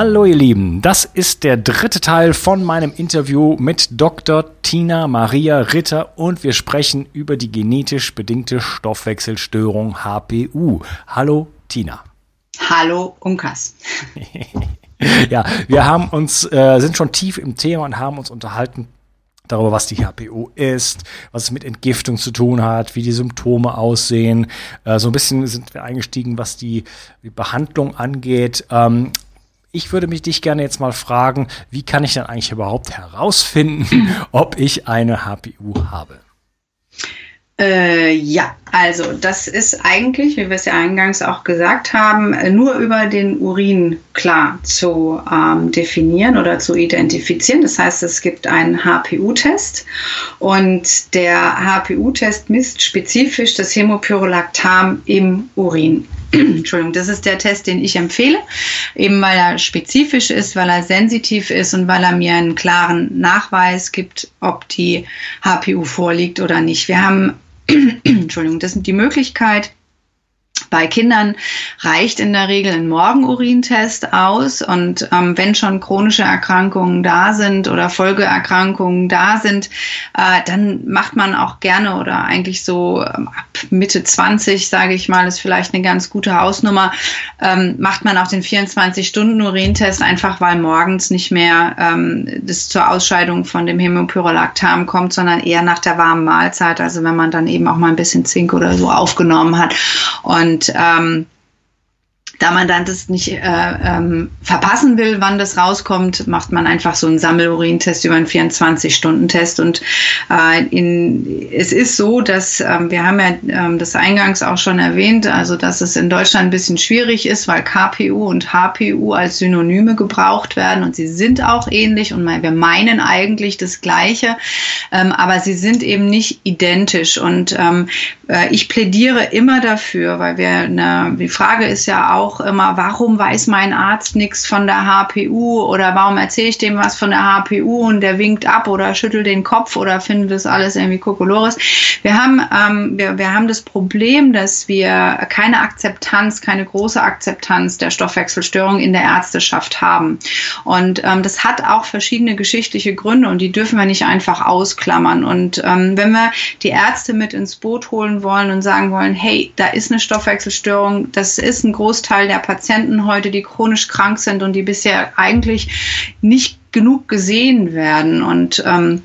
Hallo ihr Lieben, das ist der dritte Teil von meinem Interview mit Dr. Tina Maria Ritter und wir sprechen über die genetisch bedingte Stoffwechselstörung HPU. Hallo Tina. Hallo Unkas. ja, wir haben uns, äh, sind schon tief im Thema und haben uns unterhalten darüber, was die HPU ist, was es mit Entgiftung zu tun hat, wie die Symptome aussehen. Äh, so ein bisschen sind wir eingestiegen, was die, die Behandlung angeht. Ähm, ich würde mich dich gerne jetzt mal fragen, wie kann ich denn eigentlich überhaupt herausfinden, ob ich eine HPU habe? Äh, ja, also das ist eigentlich, wie wir es ja eingangs auch gesagt haben, nur über den Urin klar zu ähm, definieren oder zu identifizieren. Das heißt, es gibt einen HPU-Test und der HPU-Test misst spezifisch das Hämopyrolactam im Urin. Entschuldigung, das ist der Test, den ich empfehle, eben weil er spezifisch ist, weil er sensitiv ist und weil er mir einen klaren Nachweis gibt, ob die HPU vorliegt oder nicht. Wir haben Entschuldigung, das sind die Möglichkeit, bei Kindern reicht in der Regel ein Morgenurintest aus und ähm, wenn schon chronische Erkrankungen da sind oder Folgeerkrankungen da sind, äh, dann macht man auch gerne oder eigentlich so ähm, ab Mitte 20, sage ich mal, ist vielleicht eine ganz gute Hausnummer, ähm, macht man auch den 24-Stunden-Urintest, einfach weil morgens nicht mehr ähm, das zur Ausscheidung von dem Hämopyrolactam kommt, sondern eher nach der warmen Mahlzeit, also wenn man dann eben auch mal ein bisschen Zink oder so aufgenommen hat. Und und ähm, da man dann das nicht äh, ähm, verpassen will, wann das rauskommt, macht man einfach so einen Sammelurintest über einen 24-Stunden-Test. Und äh, in, es ist so, dass ähm, wir haben ja ähm, das eingangs auch schon erwähnt, also dass es in Deutschland ein bisschen schwierig ist, weil KPU und HPU als Synonyme gebraucht werden und sie sind auch ähnlich und wir meinen eigentlich das Gleiche, ähm, aber sie sind eben nicht identisch. Und ähm, äh, ich plädiere immer dafür, weil wir eine, die Frage ist ja auch, auch immer, warum weiß mein Arzt nichts von der HPU oder warum erzähle ich dem was von der HPU und der winkt ab oder schüttelt den Kopf oder findet das alles irgendwie Kokolores. Wir haben, ähm, wir, wir haben das Problem, dass wir keine Akzeptanz, keine große Akzeptanz der Stoffwechselstörung in der Ärzteschaft haben. Und ähm, das hat auch verschiedene geschichtliche Gründe und die dürfen wir nicht einfach ausklammern. Und ähm, wenn wir die Ärzte mit ins Boot holen wollen und sagen wollen, hey, da ist eine Stoffwechselstörung, das ist ein Großteil Großteil der Patienten heute, die chronisch krank sind und die bisher eigentlich nicht genug gesehen werden. Und ähm,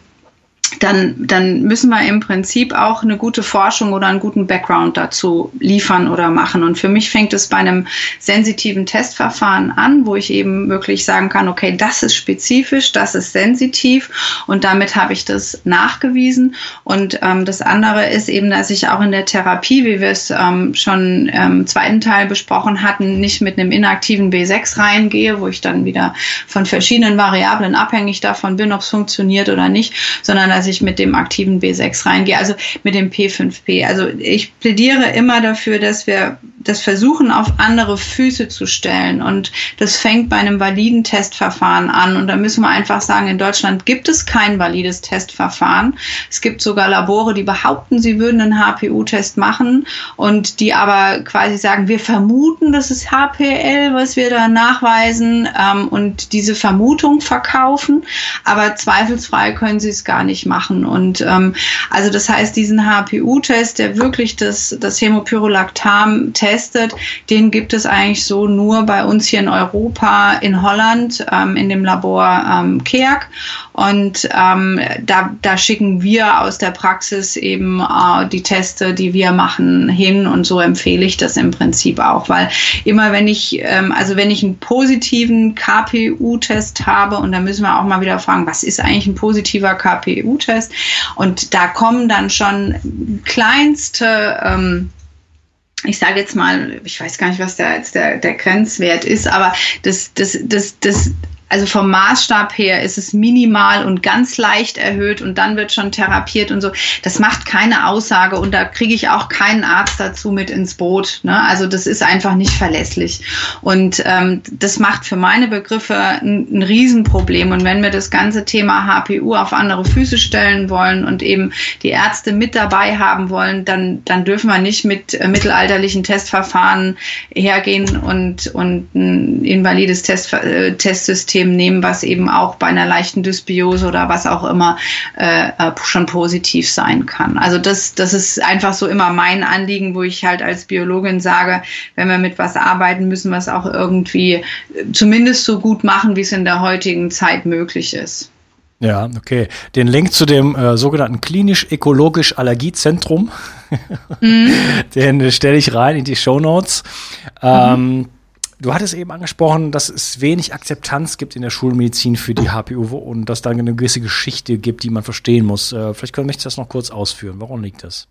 dann, dann müssen wir im Prinzip auch eine gute Forschung oder einen guten Background dazu liefern oder machen. Und für mich fängt es bei einem sensitiven Testverfahren an, wo ich eben wirklich sagen kann, okay, das ist spezifisch, das ist sensitiv und damit habe ich das nachgewiesen. Und ähm, das andere ist eben, dass ich auch in der Therapie, wie wir es ähm, schon im zweiten Teil besprochen hatten, nicht mit einem inaktiven B6 reingehe, wo ich dann wieder von verschiedenen Variablen abhängig davon bin, ob es funktioniert oder nicht, sondern dass ich mit dem aktiven B6 reingehe, also mit dem P5P. Also ich plädiere immer dafür, dass wir das versuchen, auf andere Füße zu stellen. Und das fängt bei einem validen Testverfahren an. Und da müssen wir einfach sagen, in Deutschland gibt es kein valides Testverfahren. Es gibt sogar Labore, die behaupten, sie würden einen HPU-Test machen und die aber quasi sagen, wir vermuten, das ist HPL, was wir da nachweisen ähm, und diese Vermutung verkaufen. Aber zweifelsfrei können sie es gar nicht machen. Und ähm, also das heißt, diesen HPU-Test, der wirklich das, das Hämopyrolactam testet, den gibt es eigentlich so nur bei uns hier in Europa, in Holland, ähm, in dem Labor ähm, KEAG. Und ähm, da, da schicken wir aus der Praxis eben äh, die Teste, die wir machen, hin. Und so empfehle ich das im Prinzip auch, weil immer wenn ich, ähm, also wenn ich einen positiven KPU-Test habe, und da müssen wir auch mal wieder fragen, was ist eigentlich ein positiver KPU-Test? Und da kommen dann schon kleinste ähm, ich sage jetzt mal, ich weiß gar nicht, was jetzt der, der Grenzwert ist, aber das, das, das, das, also vom Maßstab her ist es minimal und ganz leicht erhöht und dann wird schon therapiert und so. Das macht keine Aussage und da kriege ich auch keinen Arzt dazu mit ins Boot. Ne? Also das ist einfach nicht verlässlich. Und ähm, das macht für meine Begriffe ein, ein Riesenproblem. Und wenn wir das ganze Thema HPU auf andere Füße stellen wollen und eben die Ärzte mit dabei haben wollen, dann, dann dürfen wir nicht mit äh, mittelalterlichen Testverfahren hergehen und, und ein invalides Test, äh, Testsystem System nehmen, was eben auch bei einer leichten Dysbiose oder was auch immer äh, äh, schon positiv sein kann. Also das, das ist einfach so immer mein Anliegen, wo ich halt als Biologin sage, wenn wir mit was arbeiten, müssen wir es auch irgendwie äh, zumindest so gut machen, wie es in der heutigen Zeit möglich ist. Ja, okay. Den Link zu dem äh, sogenannten klinisch-ökologisch Allergiezentrum, mm. den stelle ich rein in die Show Notes. Ähm, mhm. Du hattest eben angesprochen, dass es wenig Akzeptanz gibt in der Schulmedizin für die HPU und dass da eine gewisse Geschichte gibt, die man verstehen muss. Äh, vielleicht können wir das noch kurz ausführen. Warum liegt das?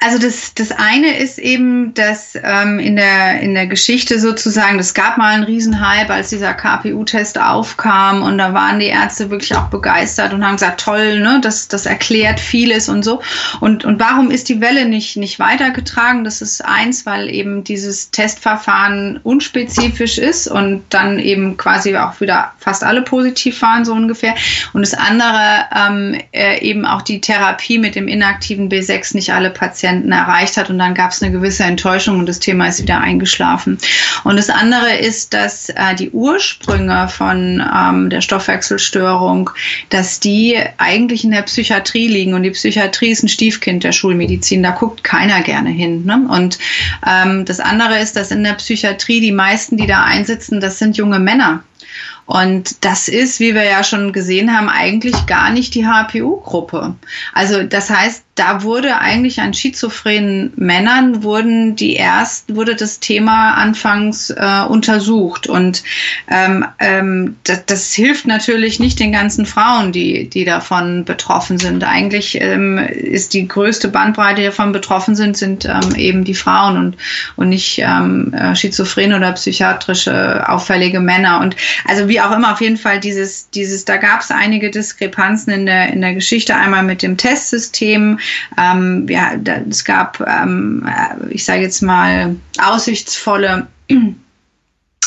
Also das, das eine ist eben, dass ähm, in, der, in der Geschichte sozusagen, es gab mal einen Riesenhype, als dieser KPU-Test aufkam und da waren die Ärzte wirklich auch begeistert und haben gesagt, toll, ne, das, das erklärt vieles und so. Und, und warum ist die Welle nicht, nicht weitergetragen? Das ist eins, weil eben dieses Testverfahren unspezifisch ist und dann eben quasi auch wieder fast alle positiv waren, so ungefähr. Und das andere ähm, äh, eben auch die Therapie mit dem inaktiven B6 nicht alle Patienten Patienten erreicht hat und dann gab es eine gewisse Enttäuschung und das Thema ist wieder eingeschlafen. Und das andere ist, dass äh, die Ursprünge von ähm, der Stoffwechselstörung, dass die eigentlich in der Psychiatrie liegen und die Psychiatrie ist ein Stiefkind der Schulmedizin, da guckt keiner gerne hin. Ne? Und ähm, das andere ist, dass in der Psychiatrie die meisten, die da einsitzen, das sind junge Männer. Und das ist, wie wir ja schon gesehen haben, eigentlich gar nicht die HPU-Gruppe. Also das heißt, da wurde eigentlich an schizophrenen Männern wurden die erst wurde das Thema anfangs äh, untersucht und ähm, ähm, das, das, hilft natürlich nicht den ganzen Frauen, die die davon betroffen sind. Eigentlich ähm, ist die größte Bandbreite, die davon betroffen sind, sind ähm, eben die Frauen und und nicht ähm, äh, schizophrene oder psychiatrische auffällige Männer. Und also wie auch immer auf jeden Fall dieses dieses da gab es einige Diskrepanzen in der in der Geschichte einmal mit dem Testsystem ähm, ja, es gab, ähm, äh, ich sage jetzt mal, aussichtsvolle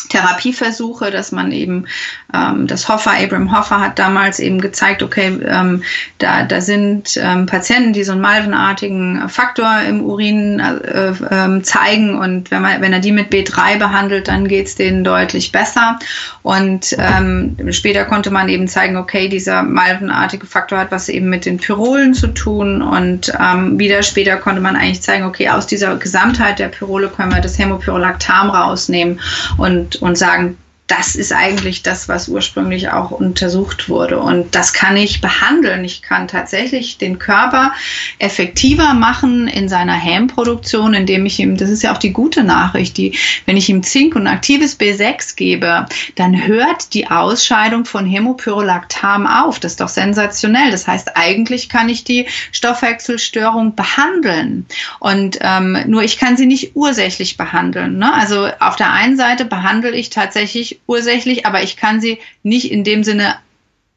Therapieversuche, dass man eben, ähm, das Hoffer, Abraham Hoffer hat damals eben gezeigt, okay, ähm, da, da sind ähm, Patienten, die so einen malvenartigen Faktor im Urin äh, äh, zeigen und wenn, man, wenn er die mit B3 behandelt, dann geht's denen deutlich besser. Und ähm, später konnte man eben zeigen, okay, dieser malvenartige Faktor hat was eben mit den Pyrolen zu tun und ähm, wieder später konnte man eigentlich zeigen, okay, aus dieser Gesamtheit der Pyrole können wir das Hämopyrolactam rausnehmen und und, sagen, das ist eigentlich das, was ursprünglich auch untersucht wurde. Und das kann ich behandeln. Ich kann tatsächlich den Körper effektiver machen in seiner Hämproduktion, indem ich ihm, das ist ja auch die gute Nachricht, die, wenn ich ihm Zink und aktives B6 gebe, dann hört die Ausscheidung von Hämopyrolactam auf. Das ist doch sensationell. Das heißt, eigentlich kann ich die Stoffwechselstörung behandeln. Und ähm, nur ich kann sie nicht ursächlich behandeln. Ne? Also auf der einen Seite behandle ich tatsächlich ursächlich, aber ich kann sie nicht in dem Sinne,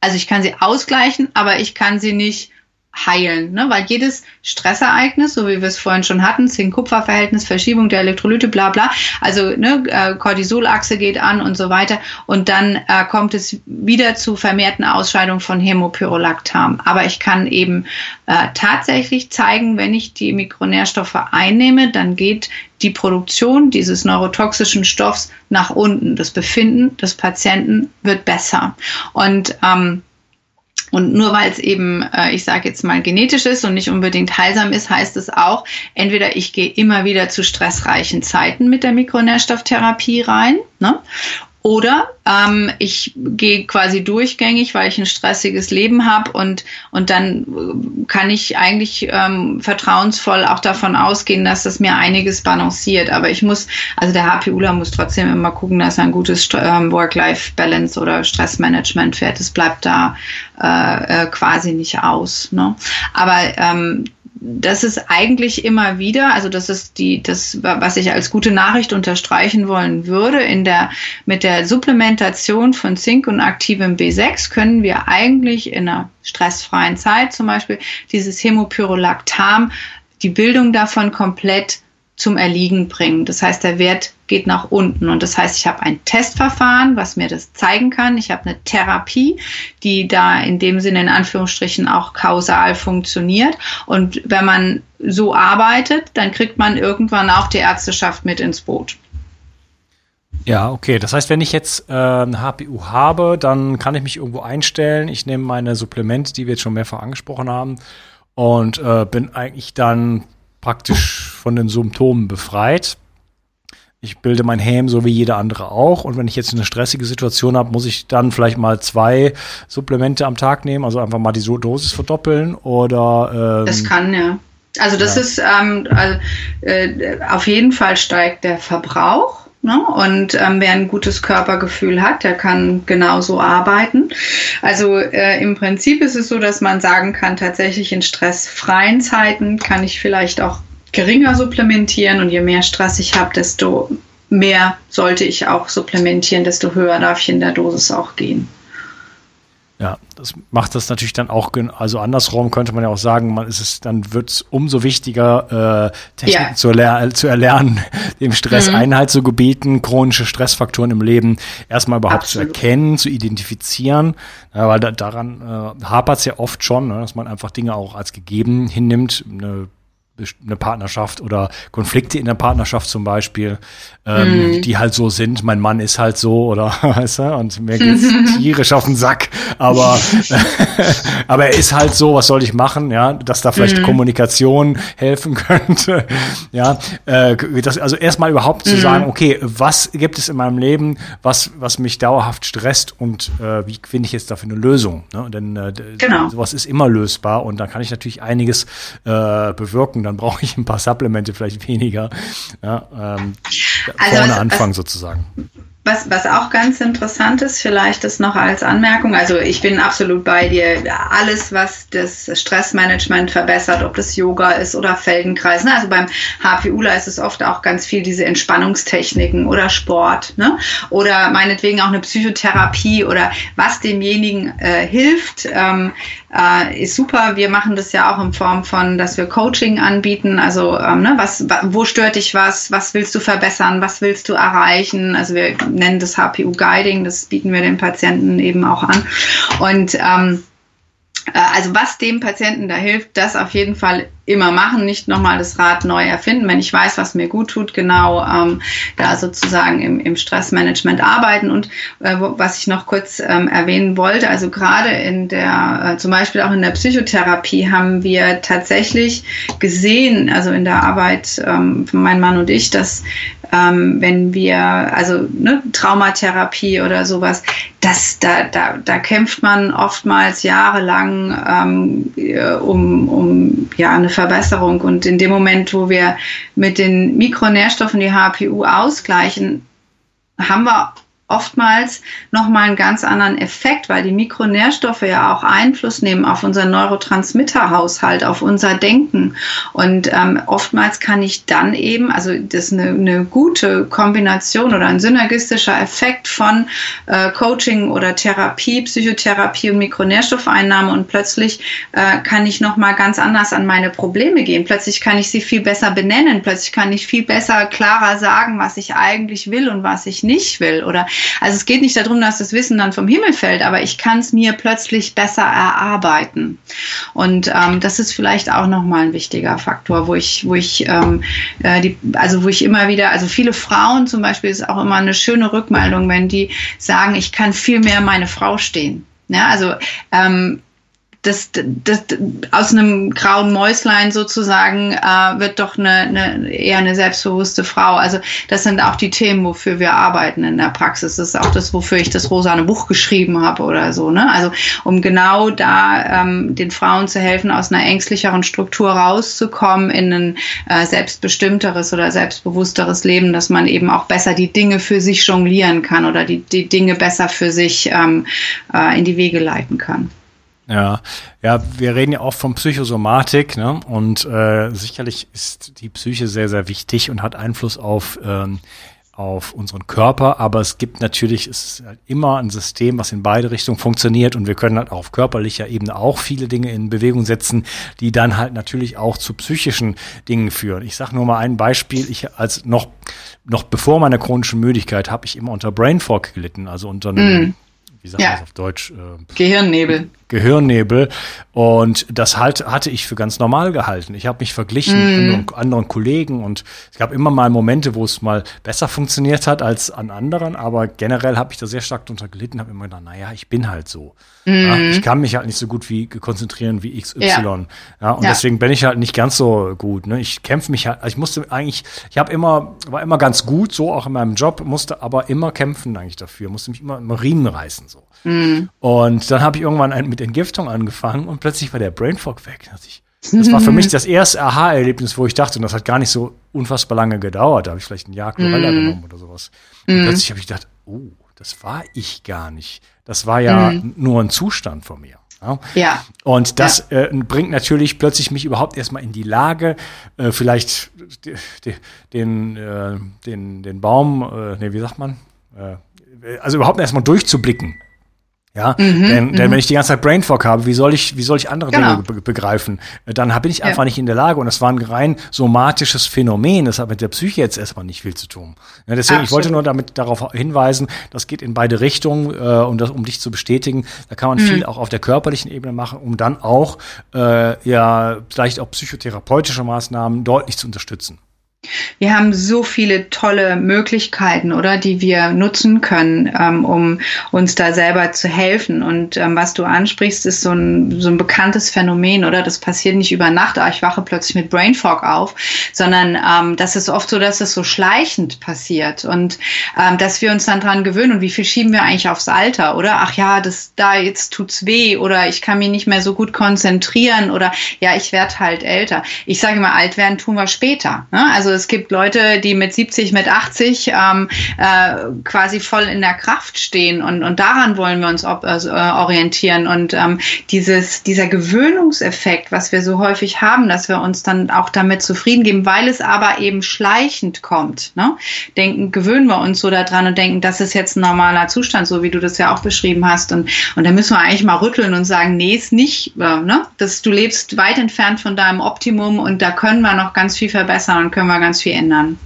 also ich kann sie ausgleichen, aber ich kann sie nicht heilen, ne? weil jedes Stressereignis, so wie wir es vorhin schon hatten, Zink-Kupfer-Verhältnis, Verschiebung der Elektrolyte, bla bla, also ne, äh, Cortisolachse geht an und so weiter und dann äh, kommt es wieder zu vermehrten Ausscheidungen von Hämopyrolactam. Aber ich kann eben äh, tatsächlich zeigen, wenn ich die Mikronährstoffe einnehme, dann geht die Produktion dieses neurotoxischen Stoffs nach unten. Das Befinden des Patienten wird besser. Und ähm, und nur weil es eben, äh, ich sage jetzt mal, genetisch ist und nicht unbedingt heilsam ist, heißt es auch, entweder ich gehe immer wieder zu stressreichen Zeiten mit der Mikronährstofftherapie rein, ne? Oder ähm, ich gehe quasi durchgängig, weil ich ein stressiges Leben habe und, und dann äh, kann ich eigentlich ähm, vertrauensvoll auch davon ausgehen, dass das mir einiges balanciert. Aber ich muss, also der HPUler muss trotzdem immer gucken, dass er ein gutes ähm, Work-Life-Balance oder Stressmanagement fährt. Das bleibt da äh, äh, quasi nicht aus. Ne? Aber ähm, das ist eigentlich immer wieder, also das ist die, das, was ich als gute Nachricht unterstreichen wollen würde, in der, mit der Supplementation von Zink und aktivem B6 können wir eigentlich in einer stressfreien Zeit zum Beispiel dieses Hämopyrolactam, die Bildung davon komplett zum Erliegen bringen. Das heißt, der Wert geht nach unten. Und das heißt, ich habe ein Testverfahren, was mir das zeigen kann. Ich habe eine Therapie, die da in dem Sinne in Anführungsstrichen auch kausal funktioniert. Und wenn man so arbeitet, dann kriegt man irgendwann auch die Ärzteschaft mit ins Boot. Ja, okay. Das heißt, wenn ich jetzt äh, eine HPU habe, dann kann ich mich irgendwo einstellen. Ich nehme meine Supplemente, die wir jetzt schon mehrfach angesprochen haben, und äh, bin eigentlich dann praktisch von den Symptomen befreit. Ich bilde mein Häm so wie jeder andere auch. Und wenn ich jetzt eine stressige Situation habe, muss ich dann vielleicht mal zwei Supplemente am Tag nehmen, also einfach mal die Dosis verdoppeln oder. Ähm, das kann ja. Also das ja. ist ähm, also, äh, auf jeden Fall steigt der Verbrauch. Ne? Und ähm, wer ein gutes Körpergefühl hat, der kann genauso arbeiten. Also äh, im Prinzip ist es so, dass man sagen kann, tatsächlich in stressfreien Zeiten kann ich vielleicht auch geringer supplementieren und je mehr Stress ich habe, desto mehr sollte ich auch supplementieren, desto höher darf ich in der Dosis auch gehen. Ja, das macht das natürlich dann auch, also andersrum könnte man ja auch sagen, man ist es, dann wird es umso wichtiger, äh, Techniken ja. zu, erler zu, erlernen, dem Stress mhm. Einhalt zu gebieten, chronische Stressfaktoren im Leben erstmal überhaupt Absolut. zu erkennen, zu identifizieren, ja, weil da, daran äh, hapert es ja oft schon, ne, dass man einfach Dinge auch als gegeben hinnimmt, eine eine Partnerschaft oder Konflikte in der Partnerschaft zum Beispiel, ähm, mhm. die halt so sind. Mein Mann ist halt so oder weißt du, und mir geht's tierisch auf den Sack, aber aber er ist halt so. Was soll ich machen? Ja, dass da vielleicht mhm. Kommunikation helfen könnte. ja, äh, das, also erstmal überhaupt mhm. zu sagen, okay, was gibt es in meinem Leben, was was mich dauerhaft stresst und äh, wie finde ich jetzt dafür eine Lösung? Ne? Denn äh, genau. sowas ist immer lösbar und da kann ich natürlich einiges äh, bewirken dann brauche ich ein paar Supplemente vielleicht weniger. Ja, ähm, also vorne was, anfangen was, sozusagen. Was, was auch ganz interessant ist, vielleicht ist noch als Anmerkung, also ich bin absolut bei dir, alles, was das Stressmanagement verbessert, ob das Yoga ist oder Feldenkreis, ne? also beim HPUler ist es oft auch ganz viel diese Entspannungstechniken oder Sport ne? oder meinetwegen auch eine Psychotherapie oder was demjenigen äh, hilft, ähm, äh, ist super. Wir machen das ja auch in Form von, dass wir Coaching anbieten. Also, ähm, ne, was, wo stört dich was? Was willst du verbessern? Was willst du erreichen? Also, wir nennen das HPU Guiding. Das bieten wir den Patienten eben auch an. Und, ähm, äh, also was dem Patienten da hilft, das auf jeden Fall immer machen, nicht nochmal das Rad neu erfinden. Wenn ich weiß, was mir gut tut, genau ähm, da sozusagen im, im Stressmanagement arbeiten. Und äh, was ich noch kurz ähm, erwähnen wollte, also gerade in der, äh, zum Beispiel auch in der Psychotherapie haben wir tatsächlich gesehen, also in der Arbeit ähm, von meinem Mann und ich, dass ähm, wenn wir, also ne, Traumatherapie oder sowas, das, da, da, da kämpft man oftmals jahrelang ähm, äh, um, um ja, eine Verbesserung. Und in dem Moment, wo wir mit den Mikronährstoffen die HPU ausgleichen, haben wir oftmals nochmal einen ganz anderen Effekt, weil die Mikronährstoffe ja auch Einfluss nehmen auf unseren Neurotransmitterhaushalt, auf unser Denken. Und ähm, oftmals kann ich dann eben, also das ist eine, eine gute Kombination oder ein synergistischer Effekt von äh, Coaching oder Therapie, Psychotherapie und Mikronährstoffeinnahme und plötzlich äh, kann ich nochmal ganz anders an meine Probleme gehen. Plötzlich kann ich sie viel besser benennen, plötzlich kann ich viel besser, klarer sagen, was ich eigentlich will und was ich nicht will. Oder also es geht nicht darum, dass das Wissen dann vom Himmel fällt, aber ich kann es mir plötzlich besser erarbeiten. Und ähm, das ist vielleicht auch nochmal ein wichtiger Faktor, wo ich, wo ich, ähm, äh, die, also wo ich immer wieder, also viele Frauen zum Beispiel ist auch immer eine schöne Rückmeldung, wenn die sagen, ich kann viel mehr meine Frau stehen. Ja, also ähm, das, das, aus einem grauen Mäuslein sozusagen äh, wird doch eine, eine, eher eine selbstbewusste Frau. Also das sind auch die Themen, wofür wir arbeiten in der Praxis. Das ist auch das, wofür ich das rosane Buch geschrieben habe oder so. Ne? Also um genau da ähm, den Frauen zu helfen, aus einer ängstlicheren Struktur rauszukommen in ein äh, selbstbestimmteres oder selbstbewussteres Leben, dass man eben auch besser die Dinge für sich jonglieren kann oder die, die Dinge besser für sich ähm, äh, in die Wege leiten kann. Ja, ja, wir reden ja auch von Psychosomatik, ne? Und äh, sicherlich ist die Psyche sehr, sehr wichtig und hat Einfluss auf ähm, auf unseren Körper, aber es gibt natürlich, es ist halt immer ein System, was in beide Richtungen funktioniert und wir können halt auf körperlicher Ebene auch viele Dinge in Bewegung setzen, die dann halt natürlich auch zu psychischen Dingen führen. Ich sage nur mal ein Beispiel, ich als noch, noch bevor meiner chronischen Müdigkeit habe ich immer unter Brain Fog gelitten, also unter einem, mm. wie sagt man das auf Deutsch? Äh, Gehirnnebel. Gehirnnebel. Und das halt, hatte ich für ganz normal gehalten. Ich habe mich verglichen mm. mit anderen Kollegen und es gab immer mal Momente, wo es mal besser funktioniert hat als an anderen, aber generell habe ich da sehr stark drunter gelitten, habe immer gedacht, naja, ich bin halt so. Mm. Ja, ich kann mich halt nicht so gut wie konzentrieren wie XY. Ja. ja und ja. deswegen bin ich halt nicht ganz so gut. Ne? Ich kämpfe mich halt, also ich musste eigentlich, ich habe immer, war immer ganz gut, so auch in meinem Job, musste aber immer kämpfen eigentlich dafür, musste mich immer, immer Riemen reißen. so. Mm. Und dann habe ich irgendwann ein, mit Entgiftung angefangen und plötzlich war der Brain Fog weg. Das war für mich das erste Aha-Erlebnis, wo ich dachte, und das hat gar nicht so unfassbar lange gedauert, da habe ich vielleicht ein Jahr Chlorella mm. genommen oder sowas. Und mm. plötzlich habe ich gedacht, oh, das war ich gar nicht. Das war ja mm. nur ein Zustand von mir. Ja. ja. Und das ja. Äh, bringt natürlich plötzlich mich überhaupt erstmal in die Lage, äh, vielleicht den, äh, den, den Baum, äh, nee, wie sagt man? Äh, also überhaupt erstmal durchzublicken. Ja, mhm, denn, denn mhm. wenn ich die ganze Zeit Brainfog habe, wie soll ich, wie soll ich andere genau. Dinge be begreifen? Äh, dann bin ich einfach ja. nicht in der Lage. Und das war ein rein somatisches Phänomen. Das hat mit der Psyche jetzt erstmal nicht viel zu tun. Ja, deswegen, Absolut. ich wollte nur damit darauf hinweisen, das geht in beide Richtungen, äh, um das, um dich zu bestätigen. Da kann man mhm. viel auch auf der körperlichen Ebene machen, um dann auch äh, ja vielleicht auch psychotherapeutische Maßnahmen deutlich zu unterstützen. Wir haben so viele tolle Möglichkeiten, oder, die wir nutzen können, ähm, um uns da selber zu helfen. Und ähm, was du ansprichst, ist so ein, so ein bekanntes Phänomen, oder? Das passiert nicht über Nacht, ah, ich wache plötzlich mit Brain Fog auf, sondern ähm, das ist oft so, dass es so schleichend passiert und ähm, dass wir uns dann dran gewöhnen. Und wie viel schieben wir eigentlich aufs Alter, oder? Ach ja, das da jetzt tut's weh oder ich kann mich nicht mehr so gut konzentrieren oder ja, ich werde halt älter. Ich sage immer, alt werden tun wir später. Ne? Also also es gibt Leute, die mit 70, mit 80 ähm, äh, quasi voll in der Kraft stehen und, und daran wollen wir uns ob, also, äh, orientieren. Und ähm, dieses, dieser Gewöhnungseffekt, was wir so häufig haben, dass wir uns dann auch damit zufrieden geben, weil es aber eben schleichend kommt. Ne? Denken, gewöhnen wir uns so daran und denken, das ist jetzt ein normaler Zustand, so wie du das ja auch beschrieben hast. Und, und da müssen wir eigentlich mal rütteln und sagen, nee, ist nicht. Äh, ne? das, du lebst weit entfernt von deinem Optimum und da können wir noch ganz viel verbessern und können wir ganz viel ändern.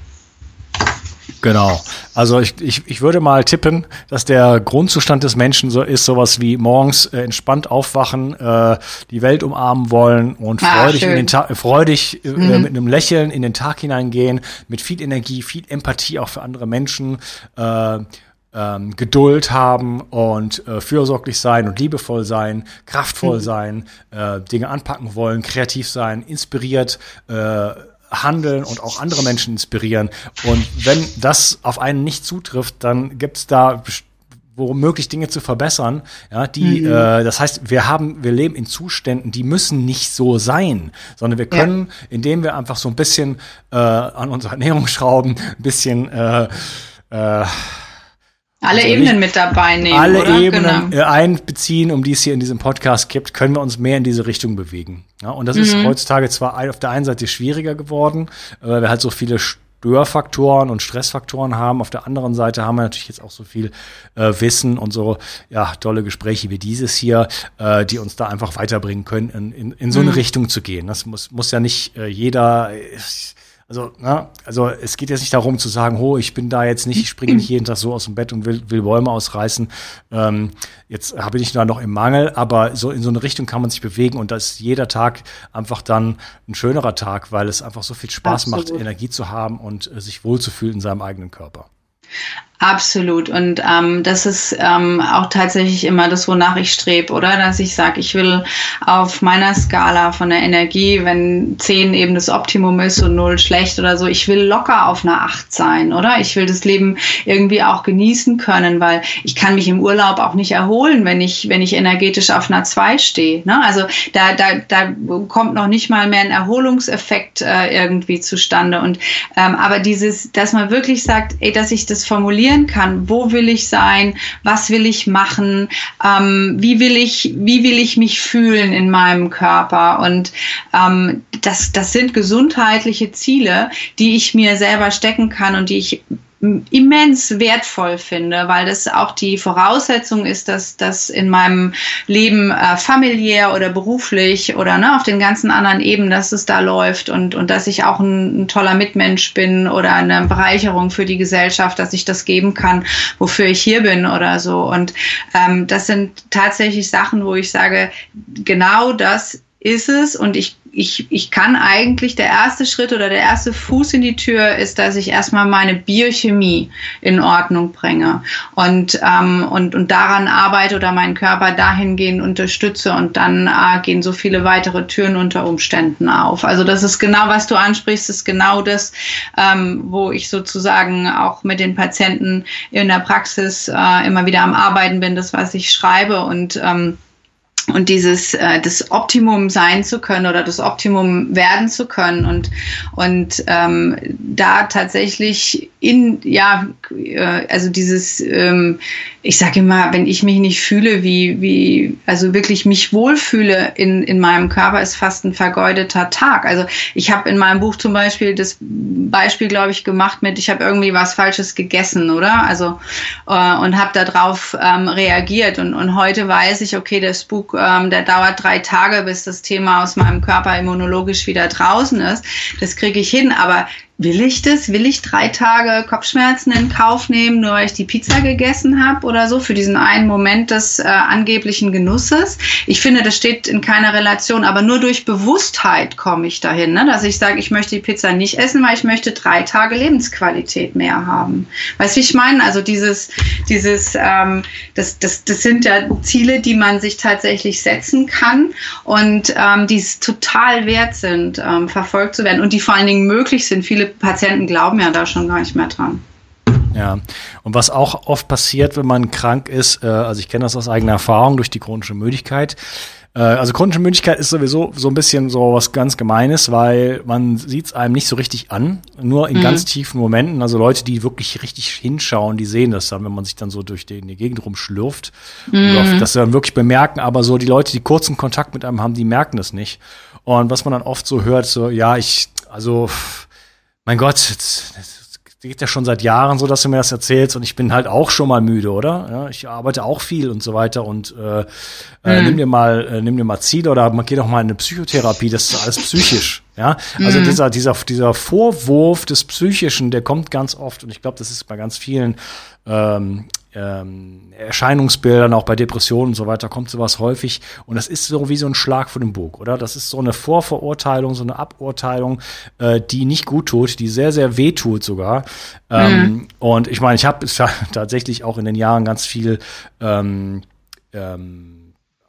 Genau. Also ich, ich, ich würde mal tippen, dass der Grundzustand des Menschen so ist sowas wie morgens äh, entspannt aufwachen, äh, die Welt umarmen wollen und ah, freudig, in den Ta freudig äh, mhm. mit einem Lächeln in den Tag hineingehen, mit viel Energie, viel Empathie auch für andere Menschen. Äh, ähm, Geduld haben und äh, fürsorglich sein und liebevoll sein, kraftvoll mhm. sein, äh, Dinge anpacken wollen, kreativ sein, inspiriert äh, handeln und auch andere Menschen inspirieren. Und wenn das auf einen nicht zutrifft, dann gibt's da womöglich Dinge zu verbessern, ja, die, mhm. äh, das heißt, wir haben, wir leben in Zuständen, die müssen nicht so sein, sondern wir können, ja. indem wir einfach so ein bisschen äh, an unserer Ernährung schrauben, ein bisschen äh, äh, alle also Ebenen mit dabei nehmen. Alle oder? Ebenen genau. Äh, einbeziehen, um die es hier in diesem Podcast gibt, können wir uns mehr in diese Richtung bewegen. Ja, und das mhm. ist heutzutage zwar auf der einen Seite schwieriger geworden, weil wir halt so viele Störfaktoren und Stressfaktoren haben. Auf der anderen Seite haben wir natürlich jetzt auch so viel äh, Wissen und so ja tolle Gespräche wie dieses hier, äh, die uns da einfach weiterbringen können, in, in, in so eine mhm. Richtung zu gehen. Das muss muss ja nicht äh, jeder. Äh, also, na, also es geht jetzt nicht darum zu sagen, oh, ich bin da jetzt nicht, ich springe nicht jeden Tag so aus dem Bett und will, will Bäume ausreißen. Ähm, jetzt habe ich da noch im Mangel, aber so in so eine Richtung kann man sich bewegen und da ist jeder Tag einfach dann ein schönerer Tag, weil es einfach so viel Spaß Absolut. macht, Energie zu haben und äh, sich wohlzufühlen in seinem eigenen Körper. Absolut. Und ähm, das ist ähm, auch tatsächlich immer das, wonach ich strebe, oder? Dass ich sage, ich will auf meiner Skala von der Energie, wenn 10 eben das Optimum ist und 0 schlecht oder so, ich will locker auf einer 8 sein, oder? Ich will das Leben irgendwie auch genießen können, weil ich kann mich im Urlaub auch nicht erholen, wenn ich, wenn ich energetisch auf einer 2 stehe. Ne? Also da, da, da kommt noch nicht mal mehr ein Erholungseffekt äh, irgendwie zustande. Und ähm, aber dieses, dass man wirklich sagt, ey, dass ich das formuliere, definieren kann, wo will ich sein, was will ich machen, ähm, wie will ich, wie will ich mich fühlen in meinem Körper? Und ähm, das, das sind gesundheitliche Ziele, die ich mir selber stecken kann und die ich immens wertvoll finde, weil das auch die Voraussetzung ist, dass das in meinem Leben äh, familiär oder beruflich oder ne, auf den ganzen anderen Ebenen, dass es da läuft und, und dass ich auch ein, ein toller Mitmensch bin oder eine Bereicherung für die Gesellschaft, dass ich das geben kann, wofür ich hier bin oder so. Und ähm, das sind tatsächlich Sachen, wo ich sage, genau das ist es und ich ich, ich kann eigentlich, der erste Schritt oder der erste Fuß in die Tür ist, dass ich erstmal meine Biochemie in Ordnung bringe und, ähm, und, und daran arbeite oder meinen Körper dahingehend unterstütze und dann äh, gehen so viele weitere Türen unter Umständen auf. Also das ist genau, was du ansprichst, ist genau das, ähm, wo ich sozusagen auch mit den Patienten in der Praxis äh, immer wieder am Arbeiten bin, das, was ich schreibe und ähm, und dieses äh, das Optimum sein zu können oder das Optimum werden zu können und und ähm, da tatsächlich in ja äh, also dieses ähm, ich sage immer wenn ich mich nicht fühle wie wie also wirklich mich wohlfühle in in meinem Körper ist fast ein vergeudeter Tag. Also ich habe in meinem Buch zum Beispiel das Beispiel glaube ich gemacht mit ich habe irgendwie was Falsches gegessen oder? Also äh, und habe darauf ähm, reagiert. Und und heute weiß ich okay das Buch ähm, der dauert drei Tage, bis das Thema aus meinem Körper immunologisch wieder draußen ist. Das kriege ich hin, aber will ich das? Will ich drei Tage Kopfschmerzen in Kauf nehmen, nur weil ich die Pizza gegessen habe oder so, für diesen einen Moment des äh, angeblichen Genusses? Ich finde, das steht in keiner Relation, aber nur durch Bewusstheit komme ich dahin, ne? dass ich sage, ich möchte die Pizza nicht essen, weil ich möchte drei Tage Lebensqualität mehr haben. Weißt du, wie ich meine? Also dieses, dieses, ähm, das, das, das sind ja Ziele, die man sich tatsächlich setzen kann und ähm, die es total wert sind, ähm, verfolgt zu werden und die vor allen Dingen möglich sind. Viele viele Patienten glauben ja da schon gar nicht mehr dran. Ja, und was auch oft passiert, wenn man krank ist, äh, also ich kenne das aus eigener Erfahrung durch die chronische Müdigkeit. Äh, also chronische Müdigkeit ist sowieso so ein bisschen so was ganz Gemeines, weil man sieht es einem nicht so richtig an, nur in mhm. ganz tiefen Momenten. Also Leute, die wirklich richtig hinschauen, die sehen das dann, wenn man sich dann so durch die, die Gegend rumschlürft, mhm. dass sie dann wirklich bemerken. Aber so die Leute, die kurzen Kontakt mit einem haben, die merken das nicht. Und was man dann oft so hört, so ja, ich also mein Gott, das geht ja schon seit Jahren so, dass du mir das erzählst und ich bin halt auch schon mal müde, oder? Ja, ich arbeite auch viel und so weiter und äh, äh, mhm. nimm dir mal, äh, nimm dir mal Ziele oder geh doch mal in eine Psychotherapie, das ist alles psychisch. Ja, also mhm. dieser, dieser, dieser Vorwurf des Psychischen, der kommt ganz oft und ich glaube, das ist bei ganz vielen ähm, ähm, Erscheinungsbildern, auch bei Depressionen und so weiter, kommt sowas häufig. Und das ist so wie so ein Schlag vor dem Bug, oder? Das ist so eine Vorverurteilung, so eine Aburteilung, äh, die nicht gut tut, die sehr, sehr weh tut sogar. Ähm, mhm. Und ich meine, ich habe tatsächlich auch in den Jahren ganz viel ähm, ähm,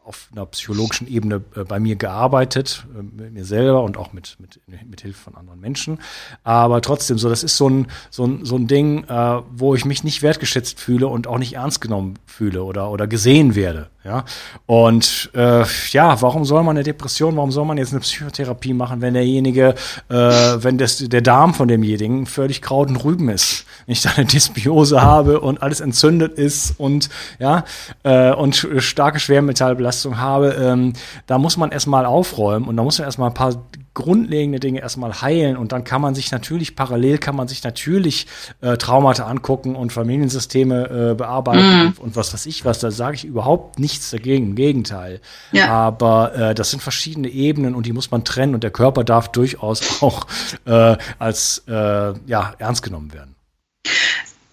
auf einer psychologischen Ebene äh, bei mir gearbeitet, äh, mit mir selber und auch mit, mit, mit Hilfe von anderen Menschen. Aber trotzdem, so, das ist so ein, so ein, so ein Ding, äh, wo ich mich nicht wertgeschätzt fühle und auch nicht ernst genommen fühle oder, oder gesehen werde. Ja, und äh, ja, warum soll man eine Depression, warum soll man jetzt eine Psychotherapie machen, wenn derjenige, äh, wenn das, der Darm von demjenigen völlig kraut und Rüben ist, wenn ich da eine Dysbiose habe und alles entzündet ist und ja, äh, und starke Schwermetallbelastung habe, ähm, da muss man erstmal aufräumen und da muss man erstmal ein paar grundlegende Dinge erstmal heilen und dann kann man sich natürlich parallel kann man sich natürlich äh, Traumata angucken und Familiensysteme äh, bearbeiten mm. und, was weiß ich was, da sage ich überhaupt nichts dagegen, im Gegenteil. Ja. Aber äh, das sind verschiedene Ebenen und die muss man trennen und der Körper darf durchaus auch äh, als äh, ja, ernst genommen werden.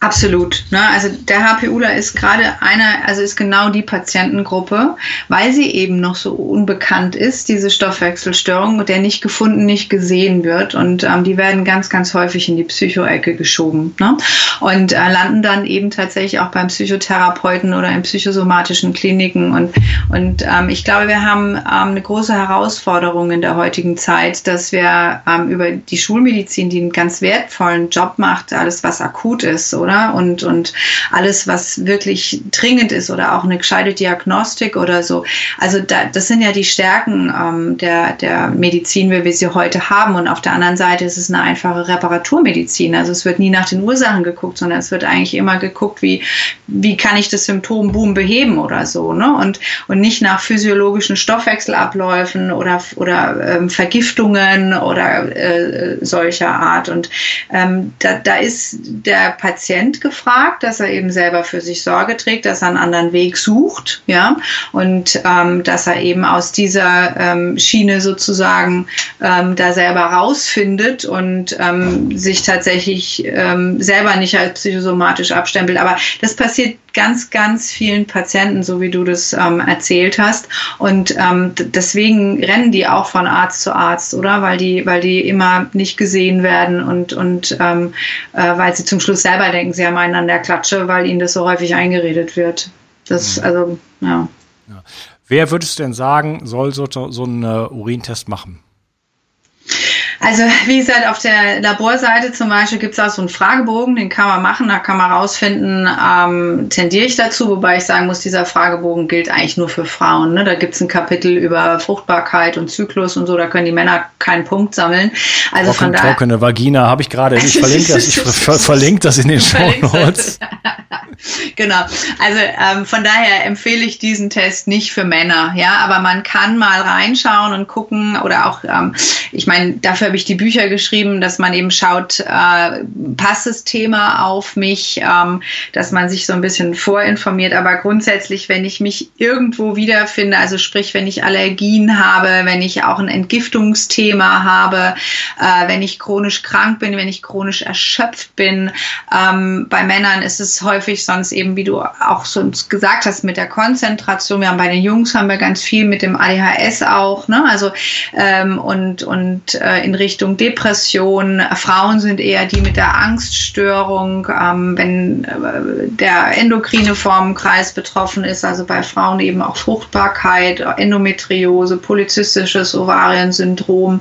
Absolut. Ne? Also der HPUler ist gerade einer, also ist genau die Patientengruppe, weil sie eben noch so unbekannt ist, diese Stoffwechselstörung, der nicht gefunden, nicht gesehen wird. Und ähm, die werden ganz, ganz häufig in die Psychoecke geschoben. Ne? Und äh, landen dann eben tatsächlich auch beim Psychotherapeuten oder in psychosomatischen Kliniken. Und, und ähm, ich glaube, wir haben ähm, eine große Herausforderung in der heutigen Zeit, dass wir ähm, über die Schulmedizin, die einen ganz wertvollen Job macht, alles was akut ist, oder? Oder? Und, und alles, was wirklich dringend ist oder auch eine gescheite Diagnostik oder so. Also da, das sind ja die Stärken ähm, der, der Medizin, wie wir sie heute haben. Und auf der anderen Seite ist es eine einfache Reparaturmedizin. Also es wird nie nach den Ursachen geguckt, sondern es wird eigentlich immer geguckt, wie, wie kann ich das Symptom Boom beheben oder so. Ne? Und, und nicht nach physiologischen Stoffwechselabläufen oder, oder ähm, Vergiftungen oder äh, solcher Art. Und ähm, da, da ist der Patient Patient gefragt, dass er eben selber für sich Sorge trägt, dass er einen anderen Weg sucht, ja, und ähm, dass er eben aus dieser ähm, Schiene sozusagen ähm, da selber rausfindet und ähm, sich tatsächlich ähm, selber nicht als psychosomatisch abstempelt. Aber das passiert ganz, ganz vielen Patienten, so wie du das ähm, erzählt hast. Und ähm, deswegen rennen die auch von Arzt zu Arzt, oder? Weil die, weil die immer nicht gesehen werden und, und ähm, äh, weil sie zum Schluss selber denken, sie haben einen an der Klatsche, weil ihnen das so häufig eingeredet wird. Das, mhm. also, ja. ja. Wer würdest du denn sagen, soll so, so einen uh, Urintest machen? Also wie gesagt, auf der Laborseite zum Beispiel gibt es auch so einen Fragebogen, den kann man machen, da kann man rausfinden, ähm, tendiere ich dazu, wobei ich sagen muss, dieser Fragebogen gilt eigentlich nur für Frauen. Ne? Da gibt es ein Kapitel über Fruchtbarkeit und Zyklus und so, da können die Männer keinen Punkt sammeln. Also Trocken, von daher, trockene Vagina habe ich gerade, ich verlinke das, ich verlinke das in den Show Notes. genau. Also ähm, von daher empfehle ich diesen Test nicht für Männer, ja, aber man kann mal reinschauen und gucken oder auch, ähm, ich meine, dafür habe ich die Bücher geschrieben, dass man eben schaut, äh, passt das Thema auf mich, ähm, dass man sich so ein bisschen vorinformiert. Aber grundsätzlich, wenn ich mich irgendwo wiederfinde, also sprich, wenn ich Allergien habe, wenn ich auch ein Entgiftungsthema habe, äh, wenn ich chronisch krank bin, wenn ich chronisch erschöpft bin, ähm, bei Männern ist es häufig sonst eben, wie du auch sonst gesagt hast, mit der Konzentration. Wir haben bei den Jungs haben wir ganz viel mit dem ADHS auch, ne? Also ähm, und und äh, in Richtung Depression. Frauen sind eher die mit der Angststörung, ähm, wenn äh, der endokrine Formenkreis betroffen ist, also bei Frauen eben auch Fruchtbarkeit, Endometriose, polyzystisches Ovariensyndrom.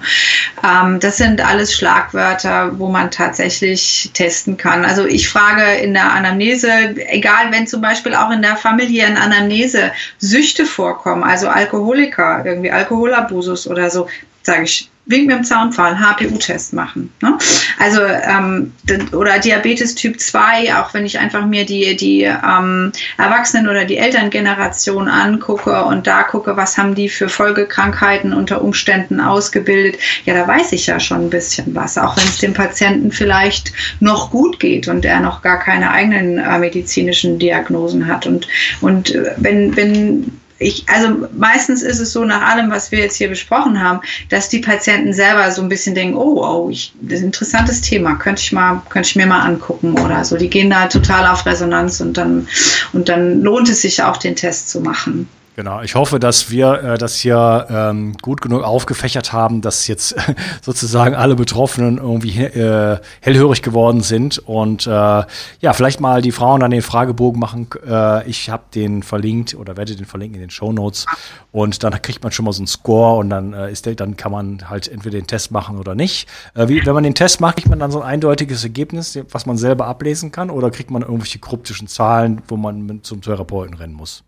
Ähm, das sind alles Schlagwörter, wo man tatsächlich testen kann. Also ich frage in der Anamnese, egal wenn zum Beispiel auch in der familiären Anamnese Süchte vorkommen, also Alkoholiker, irgendwie Alkoholabusus oder so, sage ich, wegen dem Zaunpfahl HPU-Test machen. Ne? Also ähm, oder Diabetes Typ 2, auch wenn ich einfach mir die, die ähm, Erwachsenen oder die Elterngeneration angucke und da gucke, was haben die für Folgekrankheiten unter Umständen ausgebildet, ja, da weiß ich ja schon ein bisschen was, auch wenn es dem Patienten vielleicht noch gut geht und er noch gar keine eigenen äh, medizinischen Diagnosen hat. Und, und äh, wenn, wenn ich, also meistens ist es so nach allem, was wir jetzt hier besprochen haben, dass die Patienten selber so ein bisschen denken, oh, oh, ich, das ist ein interessantes Thema, könnte ich mal, könnte ich mir mal angucken oder so. Die gehen da total auf Resonanz und dann, und dann lohnt es sich auch, den Test zu machen. Genau, ich hoffe, dass wir äh, das hier ähm, gut genug aufgefächert haben, dass jetzt sozusagen alle Betroffenen irgendwie äh, hellhörig geworden sind und äh, ja, vielleicht mal die Frauen dann den Fragebogen machen. Äh, ich habe den verlinkt oder werde den verlinken in den Show Notes und dann kriegt man schon mal so einen Score und dann äh, ist der, dann kann man halt entweder den Test machen oder nicht. Äh, wie, wenn man den Test macht, kriegt man dann so ein eindeutiges Ergebnis, was man selber ablesen kann oder kriegt man irgendwelche kryptischen Zahlen, wo man zum Therapeuten rennen muss?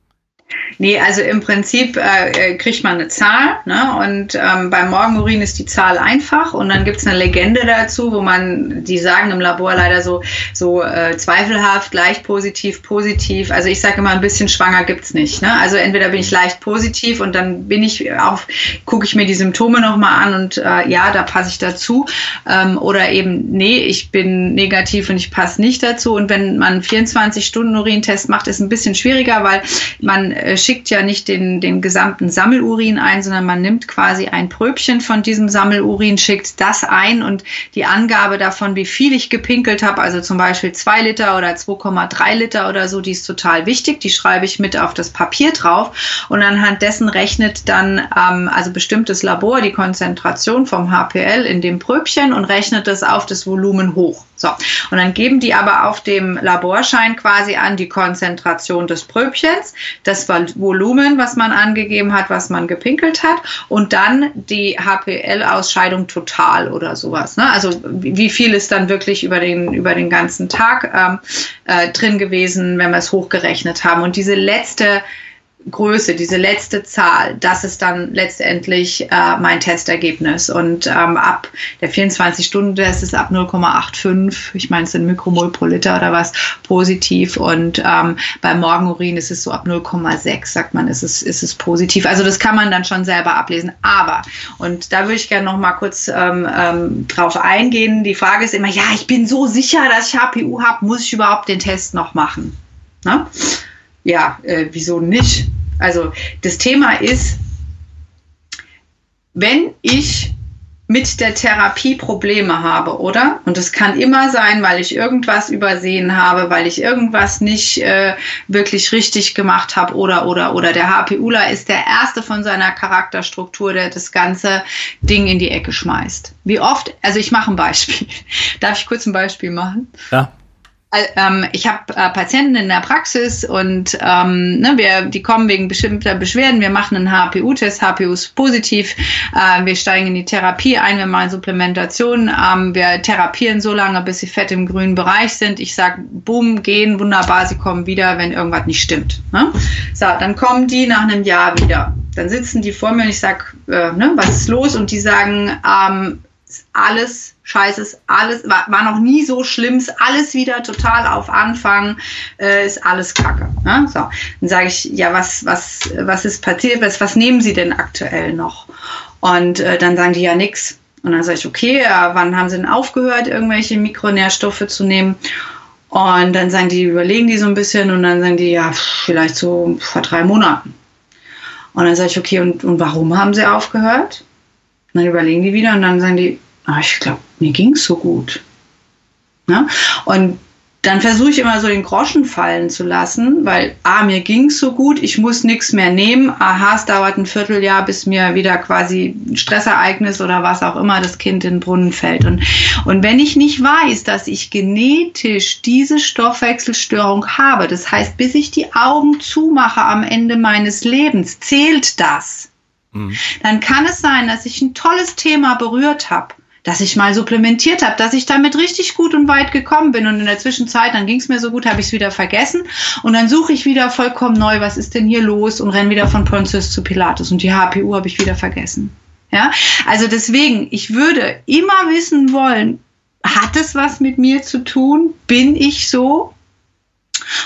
Nee, also im Prinzip äh, kriegt man eine Zahl ne? und ähm, beim Morgenurin ist die Zahl einfach und dann gibt es eine Legende dazu, wo man, die sagen im Labor leider so, so äh, zweifelhaft, leicht positiv, positiv. Also ich sage immer, ein bisschen schwanger gibt's nicht. Ne? Also entweder bin ich leicht positiv und dann bin ich auf, gucke ich mir die Symptome nochmal an und äh, ja, da passe ich dazu. Ähm, oder eben, nee, ich bin negativ und ich passe nicht dazu. Und wenn man 24 Stunden Urintest macht, ist ein bisschen schwieriger, weil man äh, schickt ja nicht den, den gesamten Sammelurin ein, sondern man nimmt quasi ein Pröbchen von diesem Sammelurin, schickt das ein und die Angabe davon, wie viel ich gepinkelt habe, also zum Beispiel zwei Liter oder 2,3 Liter oder so, die ist total wichtig. Die schreibe ich mit auf das Papier drauf und anhand dessen rechnet dann ähm, also bestimmtes Labor die Konzentration vom HPL in dem Pröbchen und rechnet das auf das Volumen hoch. So, und dann geben die aber auf dem Laborschein quasi an die Konzentration des Pröbchens, das Volumen, was man angegeben hat, was man gepinkelt hat und dann die HPL-Ausscheidung total oder sowas. Ne? Also wie viel ist dann wirklich über den, über den ganzen Tag ähm, äh, drin gewesen, wenn wir es hochgerechnet haben. Und diese letzte Größe, diese letzte Zahl, das ist dann letztendlich äh, mein Testergebnis. Und ähm, ab der 24-Stunden-Test ist ab 0,85, ich meine, es sind Mikromol pro Liter oder was, positiv. Und ähm, beim Morgenurin ist es so ab 0,6, sagt man, ist es, ist es positiv. Also das kann man dann schon selber ablesen. Aber, und da würde ich gerne noch mal kurz ähm, ähm, drauf eingehen, die Frage ist immer, ja, ich bin so sicher, dass ich HPU habe, muss ich überhaupt den Test noch machen? Na? Ja, äh, wieso nicht? Also das Thema ist, wenn ich mit der Therapie Probleme habe, oder? Und es kann immer sein, weil ich irgendwas übersehen habe, weil ich irgendwas nicht äh, wirklich richtig gemacht habe, oder, oder, oder. Der HPUler ist der erste von seiner Charakterstruktur, der das ganze Ding in die Ecke schmeißt. Wie oft, also ich mache ein Beispiel. Darf ich kurz ein Beispiel machen? Ja. Ähm, ich habe äh, Patienten in der Praxis und ähm, ne, wir, die kommen wegen bestimmter Beschwerden. Wir machen einen HPU-Test, HPU ist positiv. Äh, wir steigen in die Therapie ein, wir machen Supplementation. Ähm, wir therapieren so lange, bis sie fett im grünen Bereich sind. Ich sage, boom, gehen, wunderbar, sie kommen wieder, wenn irgendwas nicht stimmt. Ne? So, dann kommen die nach einem Jahr wieder. Dann sitzen die vor mir und ich sage, äh, ne, was ist los? Und die sagen, ähm, alles scheiße, alles war, war noch nie so schlimm, ist alles wieder total auf Anfang, äh, ist alles Kacke. Ne? So, dann sage ich, ja, was, was, was ist passiert, was, was nehmen Sie denn aktuell noch? Und äh, dann sagen die ja nix. Und dann sage ich, okay, äh, wann haben Sie denn aufgehört, irgendwelche Mikronährstoffe zu nehmen? Und dann sagen die, überlegen die so ein bisschen und dann sagen die, ja, vielleicht so vor drei Monaten. Und dann sage ich, okay, und, und warum haben sie aufgehört? Und dann überlegen die wieder und dann sagen die, ah, ich glaube, mir ging es so gut. Ja? Und dann versuche ich immer so den Groschen fallen zu lassen, weil A, mir ging es so gut, ich muss nichts mehr nehmen. Aha, es dauert ein Vierteljahr, bis mir wieder quasi ein Stressereignis oder was auch immer das Kind in den Brunnen fällt. Und, und wenn ich nicht weiß, dass ich genetisch diese Stoffwechselstörung habe, das heißt, bis ich die Augen zumache am Ende meines Lebens, zählt das. Mhm. Dann kann es sein, dass ich ein tolles Thema berührt habe dass ich mal supplementiert habe, dass ich damit richtig gut und weit gekommen bin. Und in der Zwischenzeit, dann ging es mir so gut, habe ich es wieder vergessen. Und dann suche ich wieder vollkommen neu, was ist denn hier los und renne wieder von Pontius zu Pilatus. Und die HPU habe ich wieder vergessen. Ja, also deswegen, ich würde immer wissen wollen, hat es was mit mir zu tun? Bin ich so?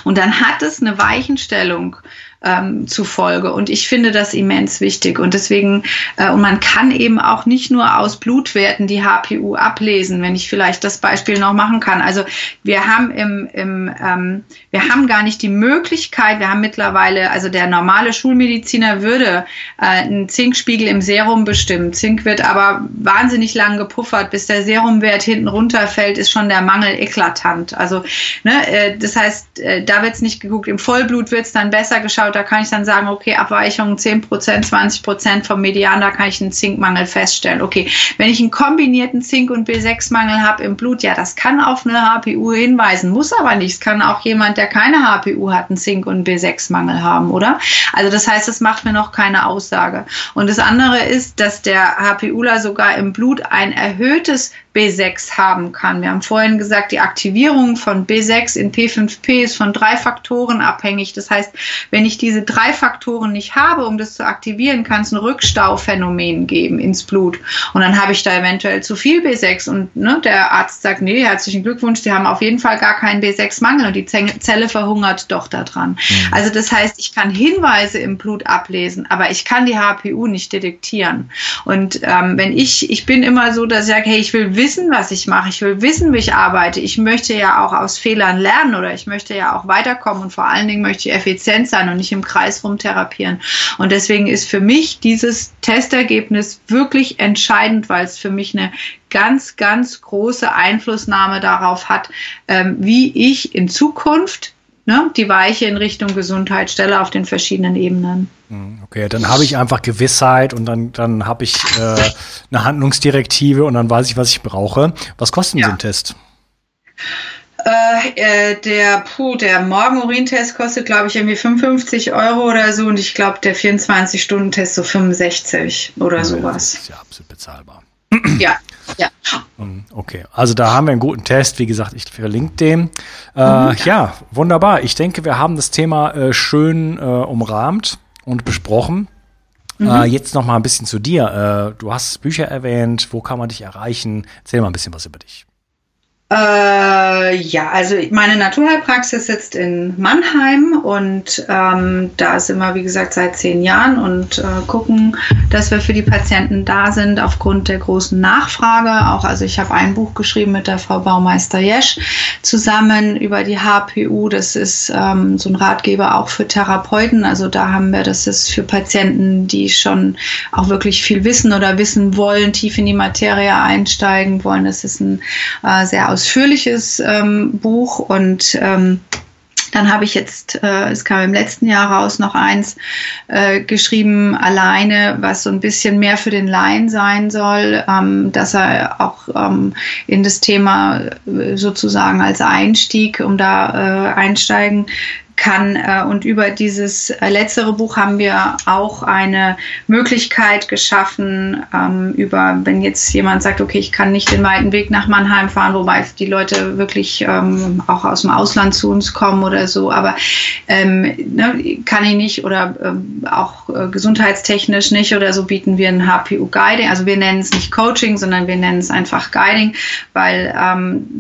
Und dann hat es eine Weichenstellung ähm, zufolge. Und ich finde das immens wichtig. Und deswegen, äh, und man kann eben auch nicht nur aus Blutwerten die HPU ablesen, wenn ich vielleicht das Beispiel noch machen kann. Also wir haben im, im ähm, wir haben gar nicht die Möglichkeit, wir haben mittlerweile, also der normale Schulmediziner würde äh, einen Zinkspiegel im Serum bestimmen. Zink wird aber wahnsinnig lang gepuffert, bis der Serumwert hinten runterfällt, ist schon der Mangel eklatant. Also ne, äh, das heißt, äh, da wird es nicht geguckt. Im Vollblut wird es dann besser geschaut. Da kann ich dann sagen, okay, Abweichungen 10 20 vom Median, da kann ich einen Zinkmangel feststellen. Okay, wenn ich einen kombinierten Zink- und B6-Mangel habe im Blut, ja, das kann auf eine HPU hinweisen, muss aber nicht. Es kann auch jemand, der keine HPU hat, einen Zink- und B6-Mangel haben, oder? Also das heißt, es macht mir noch keine Aussage. Und das andere ist, dass der HPUler sogar im Blut ein erhöhtes B6 haben kann. Wir haben vorhin gesagt, die Aktivierung von B6 in P5P ist von drei Faktoren abhängig. Das heißt, wenn ich diese drei Faktoren nicht habe, um das zu aktivieren, kann es ein Rückstauphänomen geben ins Blut. Und dann habe ich da eventuell zu viel B6 und ne, der Arzt sagt, nee, herzlichen Glückwunsch, Sie haben auf jeden Fall gar keinen B6-Mangel und die Zelle verhungert doch daran. Mhm. Also das heißt, ich kann Hinweise im Blut ablesen, aber ich kann die HPU nicht detektieren. Und ähm, wenn ich, ich bin immer so, dass ich sage, hey, ich will wissen, wissen, was ich mache. Ich will wissen, wie ich arbeite. Ich möchte ja auch aus Fehlern lernen oder ich möchte ja auch weiterkommen und vor allen Dingen möchte ich effizient sein und nicht im Kreis rumtherapieren. Und deswegen ist für mich dieses Testergebnis wirklich entscheidend, weil es für mich eine ganz, ganz große Einflussnahme darauf hat, ähm, wie ich in Zukunft ne, die Weiche in Richtung Gesundheit stelle auf den verschiedenen Ebenen. Hm, okay, dann habe ich einfach Gewissheit und dann, dann habe ich äh, eine Handlungsdirektive und dann weiß ich, was ich brauche. Was kostet ja. so ein Test? Äh, äh, der, puh, der Morgen-Urin-Test kostet, glaube ich, irgendwie 55 Euro oder so und ich glaube, der 24-Stunden-Test so 65 oder ja, sowas. Das ist ja absolut bezahlbar. Ja, ja. Hm, okay, also da haben wir einen guten Test. Wie gesagt, ich verlinke den. Äh, mhm. Ja, wunderbar. Ich denke, wir haben das Thema äh, schön äh, umrahmt und besprochen. Mhm. Äh, jetzt noch mal ein bisschen zu dir. Äh, du hast Bücher erwähnt. Wo kann man dich erreichen? Erzähl mal ein bisschen was über dich. Äh, ja, also meine Naturheilpraxis sitzt in Mannheim und ähm, da sind wir, wie gesagt, seit zehn Jahren und äh, gucken, dass wir für die Patienten da sind aufgrund der großen Nachfrage. Auch, also ich habe ein Buch geschrieben mit der Frau Baumeister Jesch zusammen über die HPU. Das ist ähm, so ein Ratgeber auch für Therapeuten. Also da haben wir, das ist für Patienten, die schon auch wirklich viel wissen oder wissen wollen, tief in die Materie einsteigen wollen. Das ist ein äh, sehr ausführliches ähm, Buch und ähm, dann habe ich jetzt, äh, es kam im letzten Jahr raus, noch eins äh, geschrieben, alleine, was so ein bisschen mehr für den Laien sein soll, ähm, dass er auch ähm, in das Thema äh, sozusagen als Einstieg, um da äh, einsteigen kann. Äh, und über dieses äh, letztere Buch haben wir auch eine Möglichkeit geschaffen, ähm, über, wenn jetzt jemand sagt, okay, ich kann nicht den weiten Weg nach Mannheim fahren, wobei die Leute wirklich ähm, auch aus dem Ausland zu uns kommen oder so, aber ähm, ne, kann ich nicht oder auch äh, gesundheitstechnisch nicht oder so bieten wir ein HPU Guiding. Also wir nennen es nicht Coaching, sondern wir nennen es einfach Guiding, weil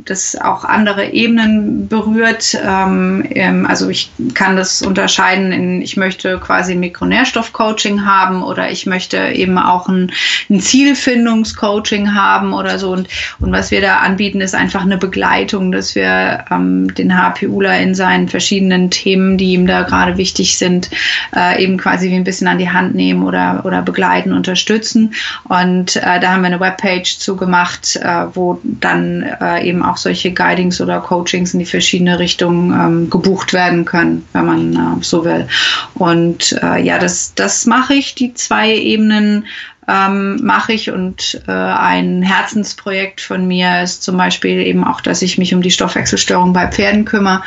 das auch andere Ebenen berührt. Also ich kann das unterscheiden in, ich möchte quasi Mikronährstoff-Coaching haben oder ich möchte eben auch ein, ein Zielfindungscoaching haben oder so. Und, und was wir da anbieten, ist einfach eine Begleitung, dass wir ähm, den HPUler in seinen verschiedenen Themen, die ihm da gerade wichtig sind, äh, eben quasi wie ein bisschen an die Hand nehmen oder, oder begleiten, unterstützen. Und äh, da haben wir eine Webpage zugemacht, äh, wo dann äh, eben auch solche Guidings oder Coachings in die verschiedene Richtungen ähm, gebucht werden können können, wenn man äh, so will. Und äh, ja, das, das mache ich, die zwei Ebenen ähm, mache ich und äh, ein Herzensprojekt von mir ist zum Beispiel eben auch, dass ich mich um die Stoffwechselstörung bei Pferden kümmere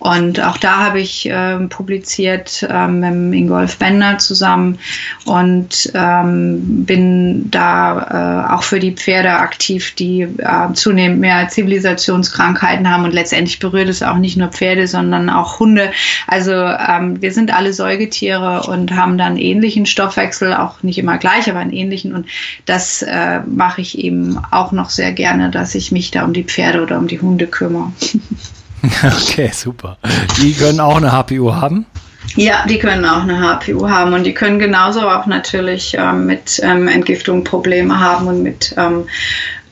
und auch da habe ich äh, publiziert ähm, mit Ingolf Bender zusammen und ähm, bin da äh, auch für die Pferde aktiv, die äh, zunehmend mehr Zivilisationskrankheiten haben und letztendlich berührt es auch nicht nur Pferde, sondern auch Hunde. Also ähm, wir sind alle Säugetiere und haben dann ähnlichen Stoffwechsel, auch nicht immer gleich, aber einen ähnlichen Ähnlichen. Und das äh, mache ich eben auch noch sehr gerne, dass ich mich da um die Pferde oder um die Hunde kümmere. Okay, super. Die können auch eine HPU haben? Ja, die können auch eine HPU haben und die können genauso auch natürlich ähm, mit ähm, Entgiftung Probleme haben und mit, ähm,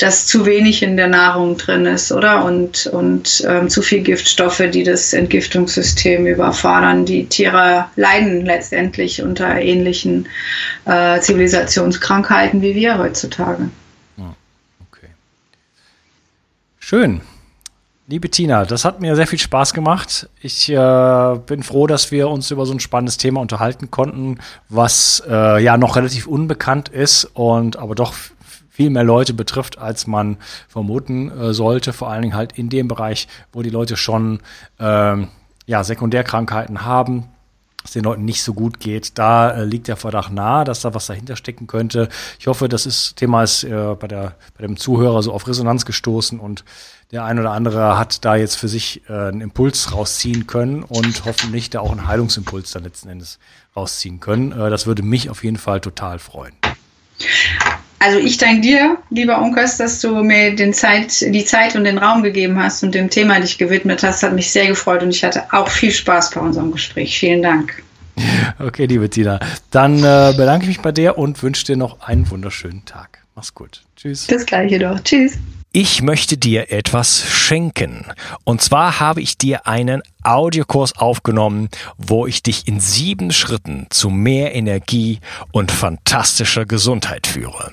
dass zu wenig in der Nahrung drin ist, oder? Und, und ähm, zu viel Giftstoffe, die das Entgiftungssystem überfordern. Die Tiere leiden letztendlich unter ähnlichen äh, Zivilisationskrankheiten wie wir heutzutage. Okay. Schön. Liebe Tina, das hat mir sehr viel Spaß gemacht. Ich äh, bin froh, dass wir uns über so ein spannendes Thema unterhalten konnten, was äh, ja noch relativ unbekannt ist und aber doch viel mehr Leute betrifft, als man vermuten äh, sollte. Vor allen Dingen halt in dem Bereich, wo die Leute schon ähm, ja, Sekundärkrankheiten haben, es den Leuten nicht so gut geht. Da äh, liegt der Verdacht nahe, dass da was dahinter stecken könnte. Ich hoffe, das ist, Thema ist äh, bei, der, bei dem Zuhörer so auf Resonanz gestoßen und der ein oder andere hat da jetzt für sich äh, einen Impuls rausziehen können und hoffentlich da auch einen Heilungsimpuls dann letzten Endes rausziehen können. Äh, das würde mich auf jeden Fall total freuen. Also ich danke dir, lieber Unkas, dass du mir den Zeit, die Zeit und den Raum gegeben hast und dem Thema dich gewidmet hast. Hat mich sehr gefreut und ich hatte auch viel Spaß bei unserem Gespräch. Vielen Dank. Okay, liebe Tina. Dann äh, bedanke ich mich bei dir und wünsche dir noch einen wunderschönen Tag. Mach's gut. Tschüss. Das gleiche doch. Tschüss. Ich möchte dir etwas schenken. Und zwar habe ich dir einen Audiokurs aufgenommen, wo ich dich in sieben Schritten zu mehr Energie und fantastischer Gesundheit führe.